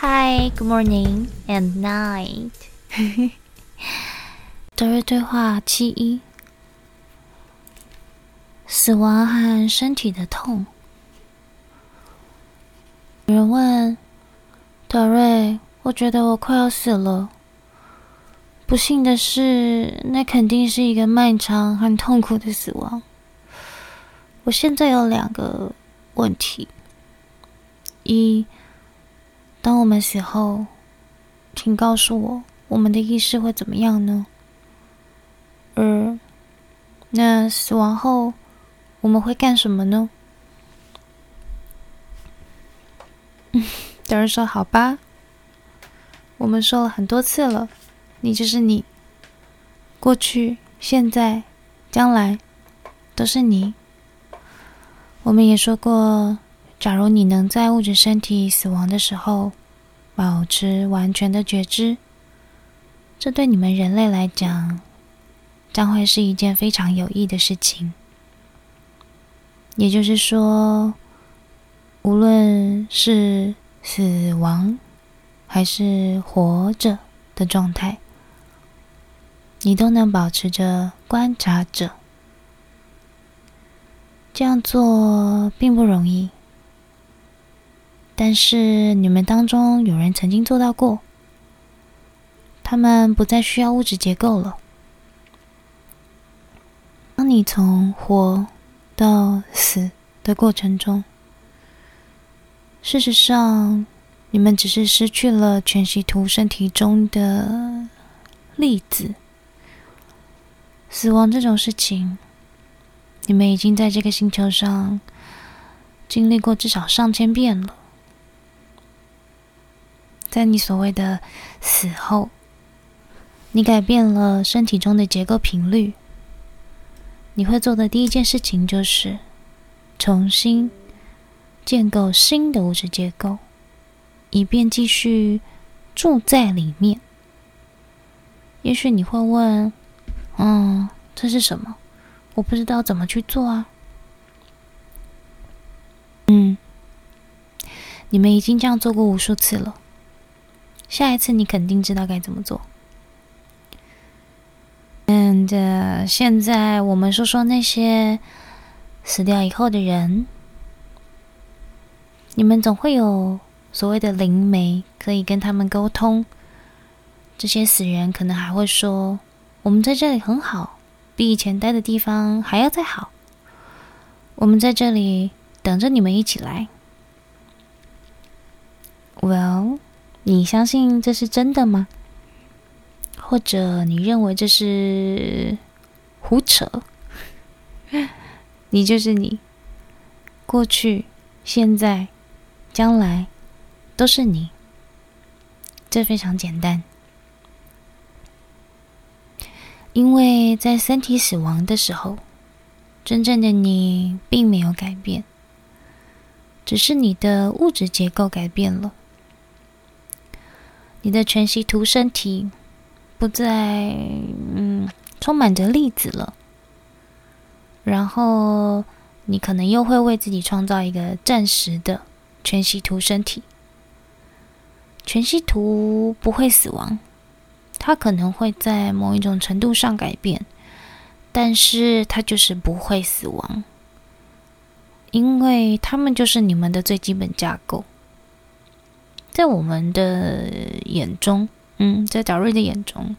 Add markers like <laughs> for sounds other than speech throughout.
Hi, good morning and night。<laughs> 德瑞对话七一：死亡和身体的痛。有人问德瑞：“我觉得我快要死了。不幸的是，那肯定是一个漫长和痛苦的死亡。我现在有两个问题：一。”当我们死后，请告诉我，我们的意识会怎么样呢？二，那死亡后我们会干什么呢？嗯，德瑞说：“好吧，我们说了很多次了，你就是你，过去、现在、将来都是你。我们也说过。”假如你能在物质身体死亡的时候保持完全的觉知，这对你们人类来讲将会是一件非常有益的事情。也就是说，无论是死亡还是活着的状态，你都能保持着观察者。这样做并不容易。但是你们当中有人曾经做到过，他们不再需要物质结构了。当你从活到死的过程中，事实上，你们只是失去了全息图身体中的粒子。死亡这种事情，你们已经在这个星球上经历过至少上千遍了。在你所谓的死后，你改变了身体中的结构频率。你会做的第一件事情就是重新建构新的物质结构，以便继续住在里面。也许你会问：“嗯，这是什么？我不知道怎么去做啊。”嗯，你们已经这样做过无数次了。下一次你肯定知道该怎么做。嗯，这现在我们说说那些死掉以后的人，你们总会有所谓的灵媒可以跟他们沟通。这些死人可能还会说：“我们在这里很好，比以前待的地方还要再好。我们在这里等着你们一起来。” Well。你相信这是真的吗？或者你认为这是胡扯？<laughs> 你就是你，过去、现在、将来都是你。这非常简单，因为在身体死亡的时候，真正的你并没有改变，只是你的物质结构改变了。你的全息图身体不再嗯充满着粒子了，然后你可能又会为自己创造一个暂时的全息图身体。全息图不会死亡，它可能会在某一种程度上改变，但是它就是不会死亡，因为它们就是你们的最基本架构。在我们的眼中，嗯，在达瑞的眼中，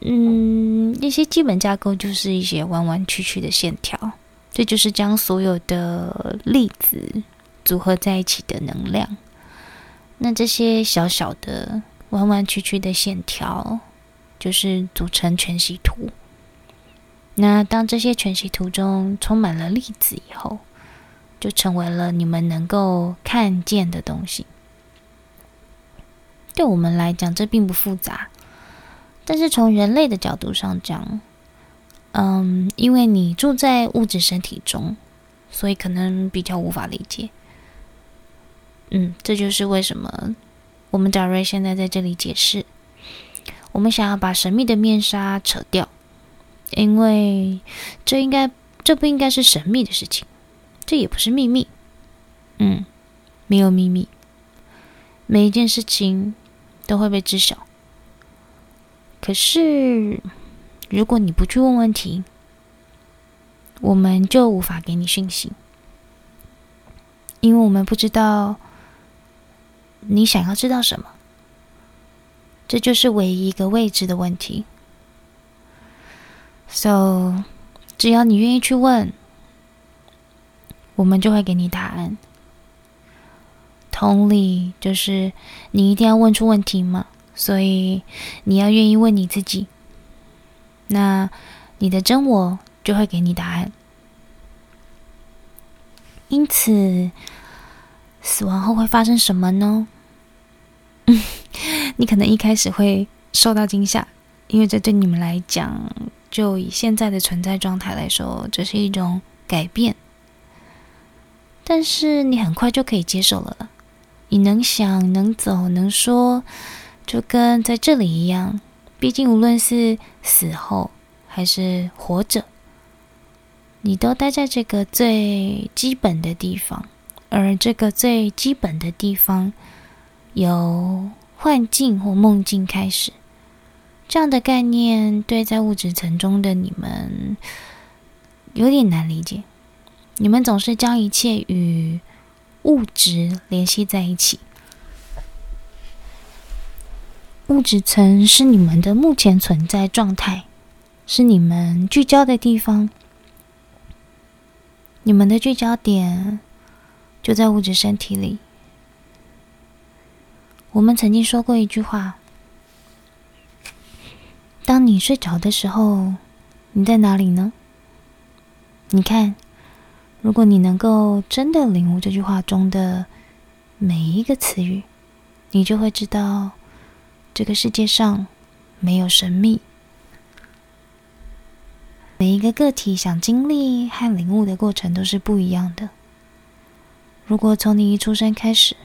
嗯，一些基本架构就是一些弯弯曲曲的线条，这就是将所有的粒子组合在一起的能量。那这些小小的弯弯曲曲的线条，就是组成全息图。那当这些全息图中充满了粒子以后，就成为了你们能够看见的东西。对我们来讲，这并不复杂。但是从人类的角度上讲，嗯，因为你住在物质身体中，所以可能比较无法理解。嗯，这就是为什么我们达瑞现在在这里解释。我们想要把神秘的面纱扯掉，因为这应该，这不应该是神秘的事情。这也不是秘密，嗯，没有秘密，每一件事情都会被知晓。可是，如果你不去问问题，我们就无法给你讯息，因为我们不知道你想要知道什么。这就是唯一一个未知的问题。So，只要你愿意去问，我们就会给你答案。同理，就是你一定要问出问题嘛，所以你要愿意问你自己，那你的真我就会给你答案。因此，死亡后会发生什么呢？<laughs> 你可能一开始会受到惊吓，因为这对你们来讲，就以现在的存在状态来说，这是一种改变。但是你很快就可以接受了。你能想、能走、能说，就跟在这里一样。毕竟无论是死后还是活着，你都待在这个最基本的地方，而这个最基本的地方，由幻境或梦境开始。这样的概念对在物质层中的你们有点难理解。你们总是将一切与物质联系在一起。物质层是你们的目前存在状态，是你们聚焦的地方。你们的聚焦点就在物质身体里。我们曾经说过一句话：当你睡着的时候，你在哪里呢？你看，如果你能够真的领悟这句话中的每一个词语，你就会知道，这个世界上没有神秘。每一个个体想经历和领悟的过程都是不一样的。如果从你一出生开始，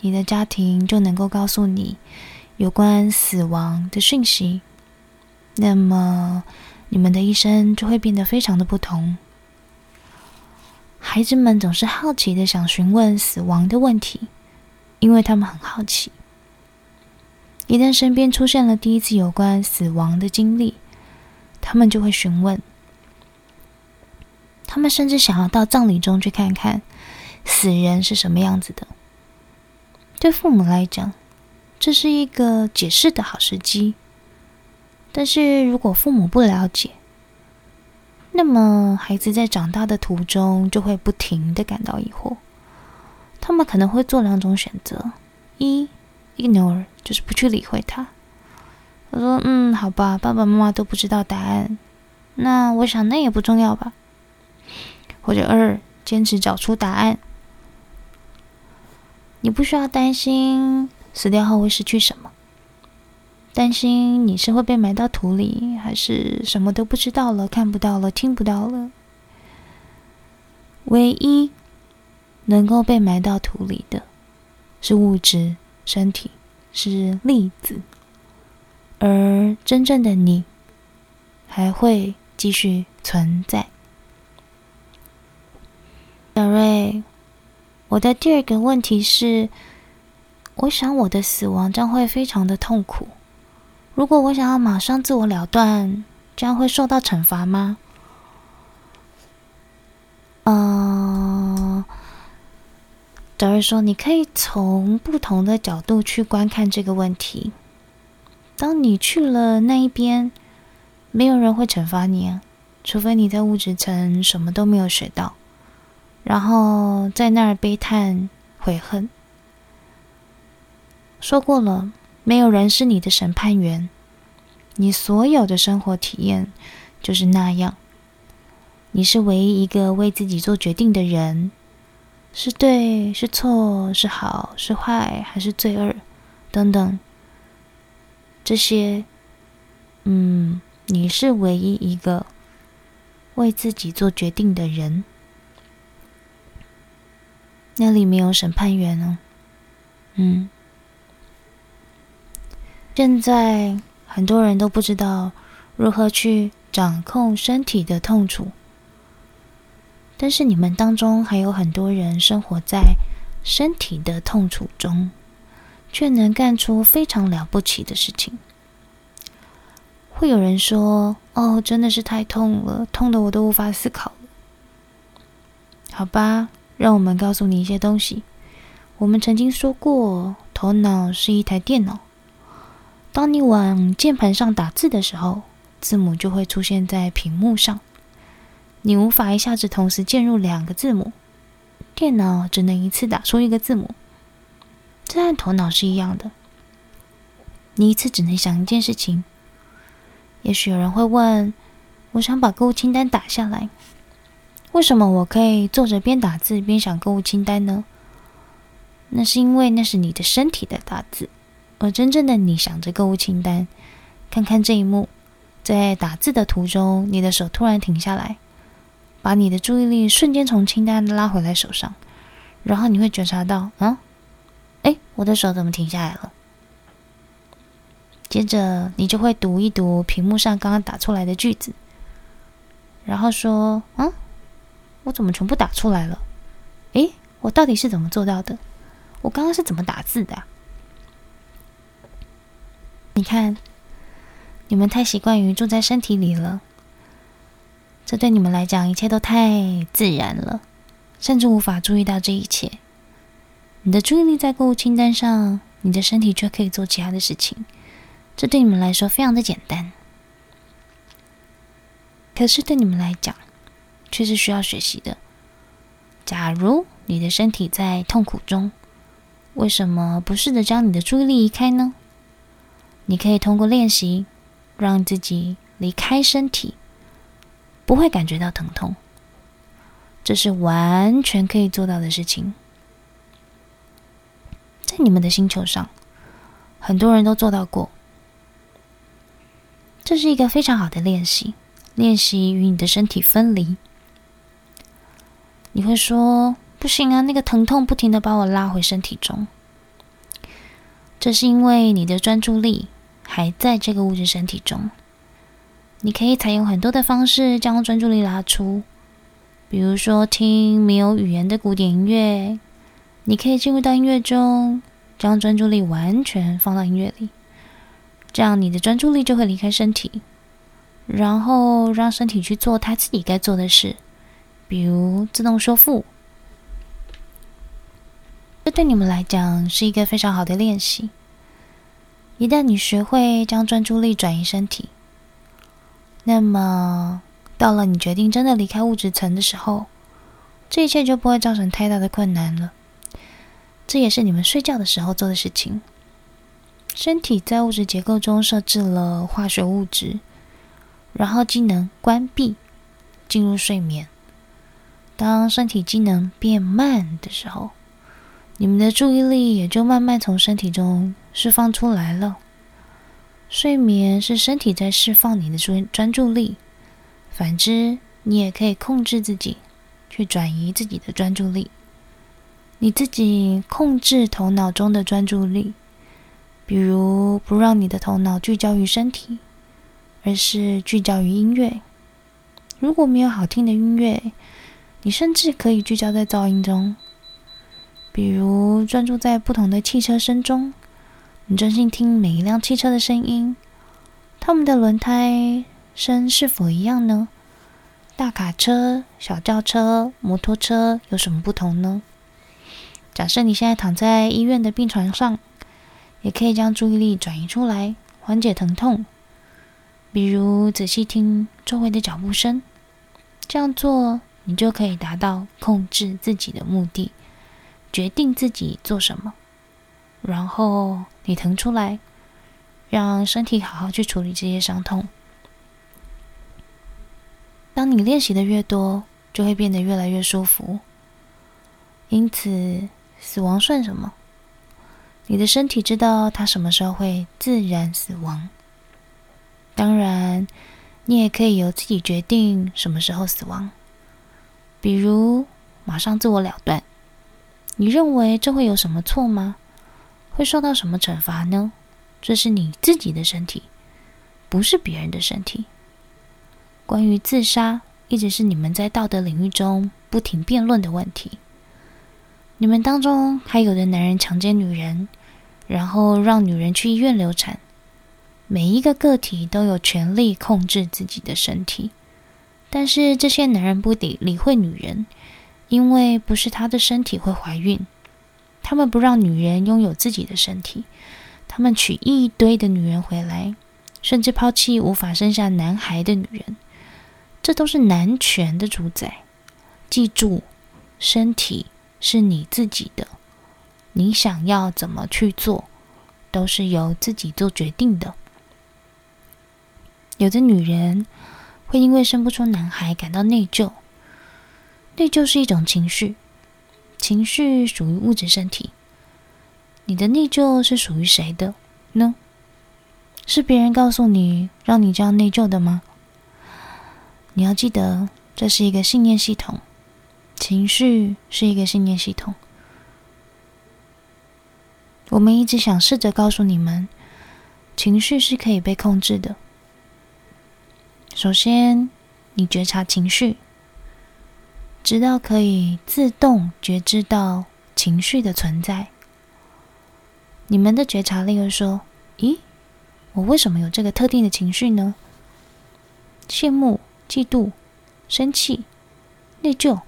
你的家庭就能够告诉你有关死亡的讯息，那么你们的一生就会变得非常的不同。孩子们总是好奇的想询问死亡的问题，因为他们很好奇。一旦身边出现了第一次有关死亡的经历，他们就会询问。他们甚至想要到葬礼中去看看死人是什么样子的。对父母来讲，这是一个解释的好时机。但是如果父母不了解，那么孩子在长大的途中就会不停的感到疑惑。他们可能会做两种选择：一，ignore，就是不去理会他。他说：“嗯，好吧，爸爸妈妈都不知道答案，那我想那也不重要吧。”或者二，坚持找出答案。你不需要担心死掉后会失去什么，担心你是会被埋到土里，还是什么都不知道了、看不到了、听不到了。唯一能够被埋到土里的，是物质身体，是粒子，而真正的你还会继续存在。小瑞。我的第二个问题是，我想我的死亡将会非常的痛苦。如果我想要马上自我了断，这样会受到惩罚吗？嗯，德瑞说，你可以从不同的角度去观看这个问题。当你去了那一边，没有人会惩罚你啊，除非你在物质层什么都没有学到。然后在那儿悲叹悔恨。说过了，没有人是你的审判员，你所有的生活体验就是那样。你是唯一一个为自己做决定的人，是对是错，是好是坏，还是罪恶，等等。这些，嗯，你是唯一一个为自己做决定的人。那里没有审判员哦，嗯，现在很多人都不知道如何去掌控身体的痛楚，但是你们当中还有很多人生活在身体的痛楚中，却能干出非常了不起的事情。会有人说：“哦，真的是太痛了，痛的我都无法思考了。”好吧，让我们告诉你一些东西。我们曾经说过，头脑是一台电脑。当你往键盘上打字的时候，字母就会出现在屏幕上。你无法一下子同时键入两个字母，电脑只能一次打出一个字母。这和头脑是一样的，你一次只能想一件事情。也许有人会问：“我想把购物清单打下来，为什么我可以坐着边打字边想购物清单呢？”那是因为那是你的身体在打字，而真正的你想着购物清单。看看这一幕，在打字的途中，你的手突然停下来，把你的注意力瞬间从清单拉回来手上，然后你会觉察到，啊，哎，我的手怎么停下来了？接着你就会读一读屏幕上刚刚打出来的句子，然后说，嗯，我怎么全部打出来了？诶，我到底是怎么做到的？我刚刚是怎么打字的？你看，你们太习惯于住在身体里了，这对你们来讲一切都太自然了，甚至无法注意到这一切。你的注意力在购物清单上，你的身体却可以做其他的事情，这对你们来说非常的简单。可是对你们来讲，却是需要学习的。假如你的身体在痛苦中，为什么不试着将你的注意力移开呢？你可以通过练习，让自己离开身体，不会感觉到疼痛。这是完全可以做到的事情。在你们的星球上，很多人都做到过。这是一个非常好的练习，练习与你的身体分离。你会说，不行啊，那个疼痛不停的把我拉回身体中。这是因为你的专注力还在这个物质身体中。你可以采用很多的方式将专注力拉出，比如说听没有语言的古典音乐。你可以进入到音乐中，将专注力完全放到音乐里，这样你的专注力就会离开身体，然后让身体去做它自己该做的事，比如自动修复。这对你们来讲是一个非常好的练习。一旦你学会将专注力转移身体，那么到了你决定真的离开物质层的时候，这一切就不会造成太大的困难了。这也是你们睡觉的时候做的事情。身体在物质结构中设置了化学物质，然后机能关闭，进入睡眠。当身体机能变慢的时候，你们的注意力也就慢慢从身体中释放出来了。睡眠是身体在释放你的专专注力，反之，你也可以控制自己去转移自己的专注力。你自己控制头脑中的专注力，比如不让你的头脑聚焦于身体，而是聚焦于音乐。如果没有好听的音乐，你甚至可以聚焦在噪音中。比如专注在不同的汽车声中，你专心听每一辆汽车的声音，它们的轮胎声是否一样呢？大卡车、小轿车、摩托车有什么不同呢？假设你现在躺在医院的病床上，也可以将注意力转移出来，缓解疼痛。比如仔细听周围的脚步声，这样做你就可以达到控制自己的目的。决定自己做什么，然后你腾出来，让身体好好去处理这些伤痛。当你练习的越多，就会变得越来越舒服。因此，死亡算什么？你的身体知道它什么时候会自然死亡。当然，你也可以由自己决定什么时候死亡，比如马上自我了断。你认为这会有什么错吗？会受到什么惩罚呢？这是你自己的身体，不是别人的身体。关于自杀，一直是你们在道德领域中不停辩论的问题。你们当中还有的男人强奸女人，然后让女人去医院流产。每一个个体都有权利控制自己的身体，但是这些男人不理理会女人，因为不是他的身体会怀孕。他们不让女人拥有自己的身体，他们娶一堆的女人回来，甚至抛弃无法生下男孩的女人。这都是男权的主宰。记住，身体是你自己的，你想要怎么去做，都是由自己做决定的。有的女人会因为生不出男孩感到内疚，内疚是一种情绪。情绪属于物质身体，你的内疚是属于谁的呢？是别人告诉你让你这样内疚的吗？你要记得，这是一个信念系统，情绪是一个信念系统。我们一直想试着告诉你们，情绪是可以被控制的。首先，你觉察情绪。直到可以自动觉知到情绪的存在，你们的觉察力会说：“咦，我为什么有这个特定的情绪呢？羡慕、嫉妒、生气、内疚。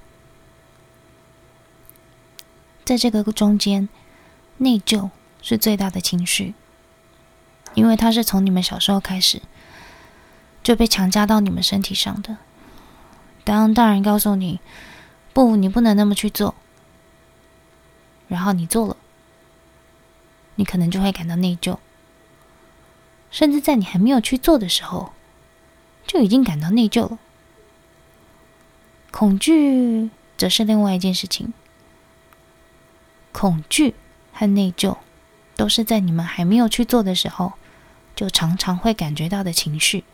在这个中间，内疚是最大的情绪，因为它是从你们小时候开始就被强加到你们身体上的。当大人告诉你，不，你不能那么去做。然后你做了，你可能就会感到内疚，甚至在你还没有去做的时候，就已经感到内疚了。恐惧则是另外一件事情。恐惧和内疚都是在你们还没有去做的时候，就常常会感觉到的情绪。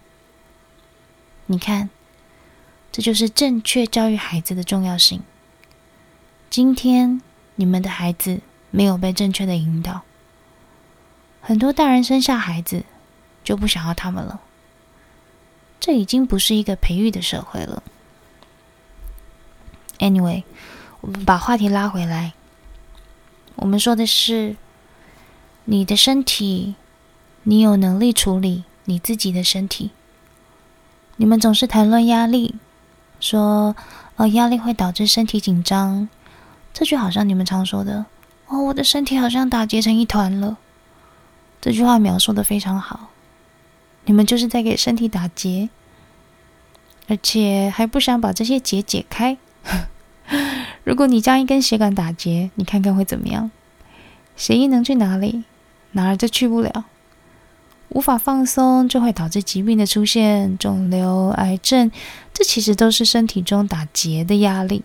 你看。这就是正确教育孩子的重要性。今天你们的孩子没有被正确的引导，很多大人生下孩子就不想要他们了。这已经不是一个培育的社会了。Anyway，我们把话题拉回来，我们说的是你的身体，你有能力处理你自己的身体。你们总是谈论压力。说，呃，压力会导致身体紧张，这句好像你们常说的。哦，我的身体好像打结成一团了。这句话描述的非常好，你们就是在给身体打结，而且还不想把这些结解开。<laughs> 如果你将一根血管打结，你看看会怎么样？血液能去哪里？哪儿都去不了。无法放松，就会导致疾病的出现，肿瘤、癌症，这其实都是身体中打结的压力，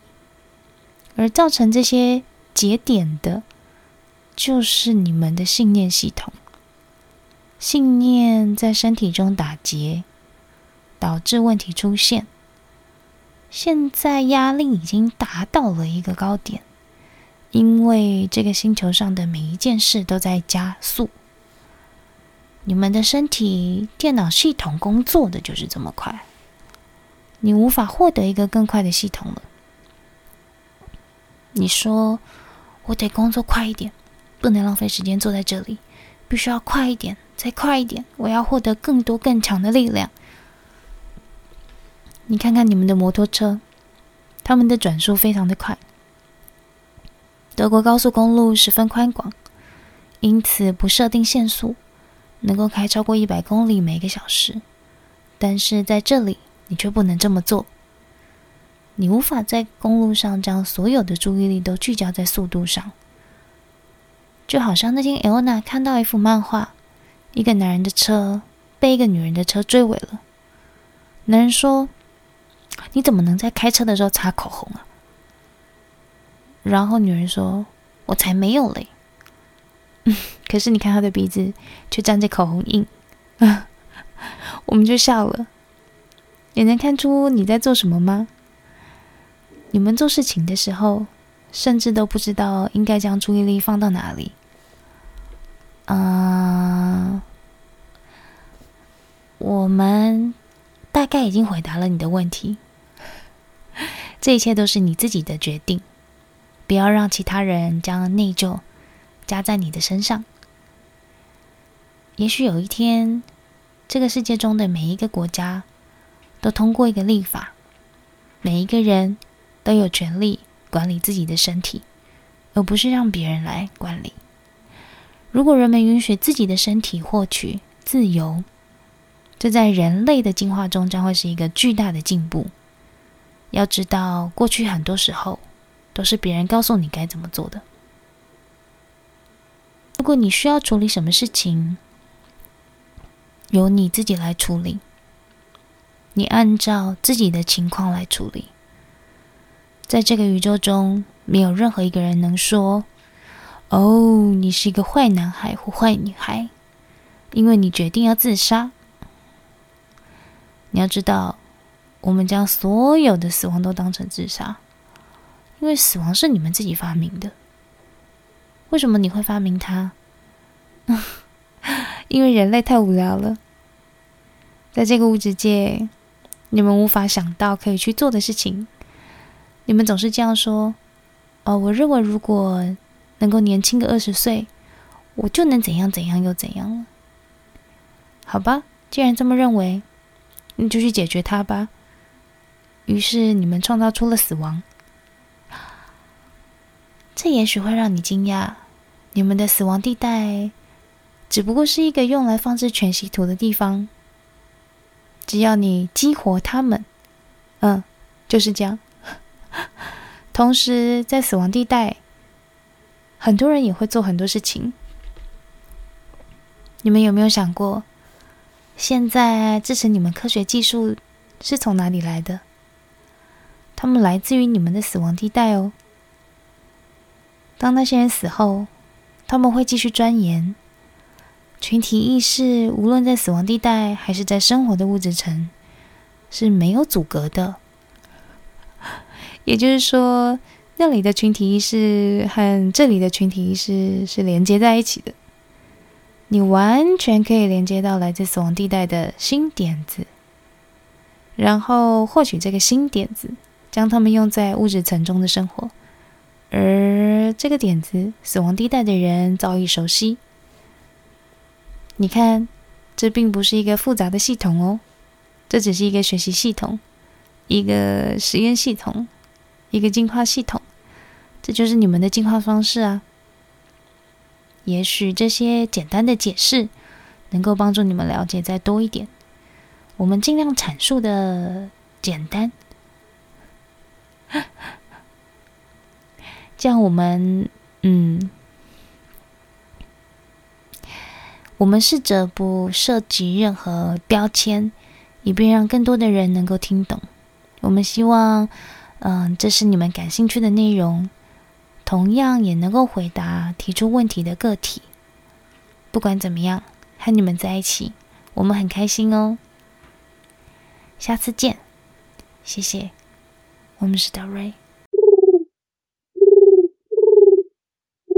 而造成这些结点的，就是你们的信念系统。信念在身体中打结，导致问题出现。现在压力已经达到了一个高点，因为这个星球上的每一件事都在加速。你们的身体电脑系统工作的就是这么快，你无法获得一个更快的系统了。你说我得工作快一点，不能浪费时间坐在这里，必须要快一点，再快一点，我要获得更多更强的力量。你看看你们的摩托车，他们的转速非常的快。德国高速公路十分宽广，因此不设定限速。能够开超过一百公里每个小时，但是在这里你却不能这么做。你无法在公路上将所有的注意力都聚焦在速度上，就好像那天艾欧娜看到一幅漫画，一个男人的车被一个女人的车追尾了。男人说：“你怎么能在开车的时候擦口红啊？”然后女人说：“我才没有嘞。” <laughs> 可是你看他的鼻子却沾着口红印，<laughs> 我们就笑了。也能看出你在做什么吗？你们做事情的时候，甚至都不知道应该将注意力放到哪里。嗯，我们大概已经回答了你的问题。这一切都是你自己的决定，不要让其他人将内疚加在你的身上，也许有一天，这个世界中的每一个国家都通过一个立法，每一个人都有权利管理自己的身体，而不是让别人来管理。如果人们允许自己的身体获取自由，这在人类的进化中将会是一个巨大的进步。要知道，过去很多时候都是别人告诉你该怎么做的。如果你需要处理什么事情，由你自己来处理，你按照自己的情况来处理。在这个宇宙中，没有任何一个人能说：“哦，你是一个坏男孩或坏女孩，因为你决定要自杀。”你要知道，我们将所有的死亡都当成自杀，因为死亡是你们自己发明的。为什么你会发明它？<laughs> 因为人类太无聊了，在这个物质界，你们无法想到可以去做的事情。你们总是这样说：“哦，我认为如果能够年轻个二十岁，我就能怎样怎样又怎样了。”好吧，既然这么认为，你就去解决它吧。于是你们创造出了死亡，这也许会让你惊讶，你们的死亡地带。只不过是一个用来放置全息图的地方。只要你激活它们，嗯，就是这样。<laughs> 同时，在死亡地带，很多人也会做很多事情。你们有没有想过，现在支持你们科学技术是从哪里来的？他们来自于你们的死亡地带哦。当那些人死后，他们会继续钻研。群体意识无论在死亡地带还是在生活的物质层是没有阻隔的，也就是说，那里的群体意识和这里的群体意识是连接在一起的。你完全可以连接到来自死亡地带的新点子，然后获取这个新点子，将它们用在物质层中的生活，而这个点子，死亡地带的人早已熟悉。你看，这并不是一个复杂的系统哦，这只是一个学习系统，一个实验系统，一个进化系统，这就是你们的进化方式啊。也许这些简单的解释能够帮助你们了解再多一点。我们尽量阐述的简单，这样我们嗯。我们试着不涉及任何标签，以便让更多的人能够听懂。我们希望，嗯、这是你们感兴趣的内容，同样也能够回答提出问题的个体。不管怎么样，和你们在一起，我们很开心哦。下次见，谢谢。我们是德瑞。